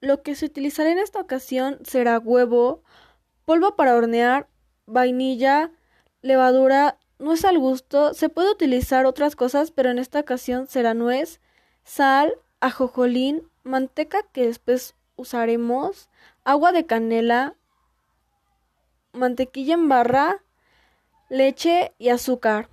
Lo que se utilizará en esta ocasión será huevo, polvo para hornear, vainilla, levadura, nuez al gusto. Se puede utilizar otras cosas, pero en esta ocasión será nuez, sal, ajojolín, manteca que después usaremos, agua de canela, mantequilla en barra, leche y azúcar.